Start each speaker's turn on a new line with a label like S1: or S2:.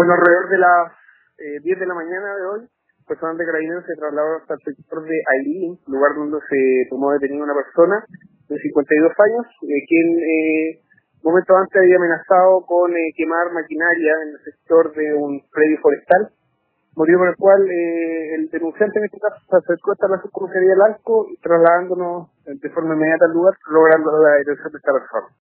S1: Bueno, alrededor de las eh, 10 de la mañana de hoy, pues personal de carabineros se trasladó hasta el sector de Ailín, lugar donde se tomó detenida una persona de 52 años, eh, quien eh, momentos antes había amenazado con eh, quemar maquinaria en el sector de un predio forestal, motivo por el cual eh, el denunciante en este caso se acercó hasta la subcomisaría del Alco, trasladándonos de forma inmediata al lugar, logrando la detención de esta persona.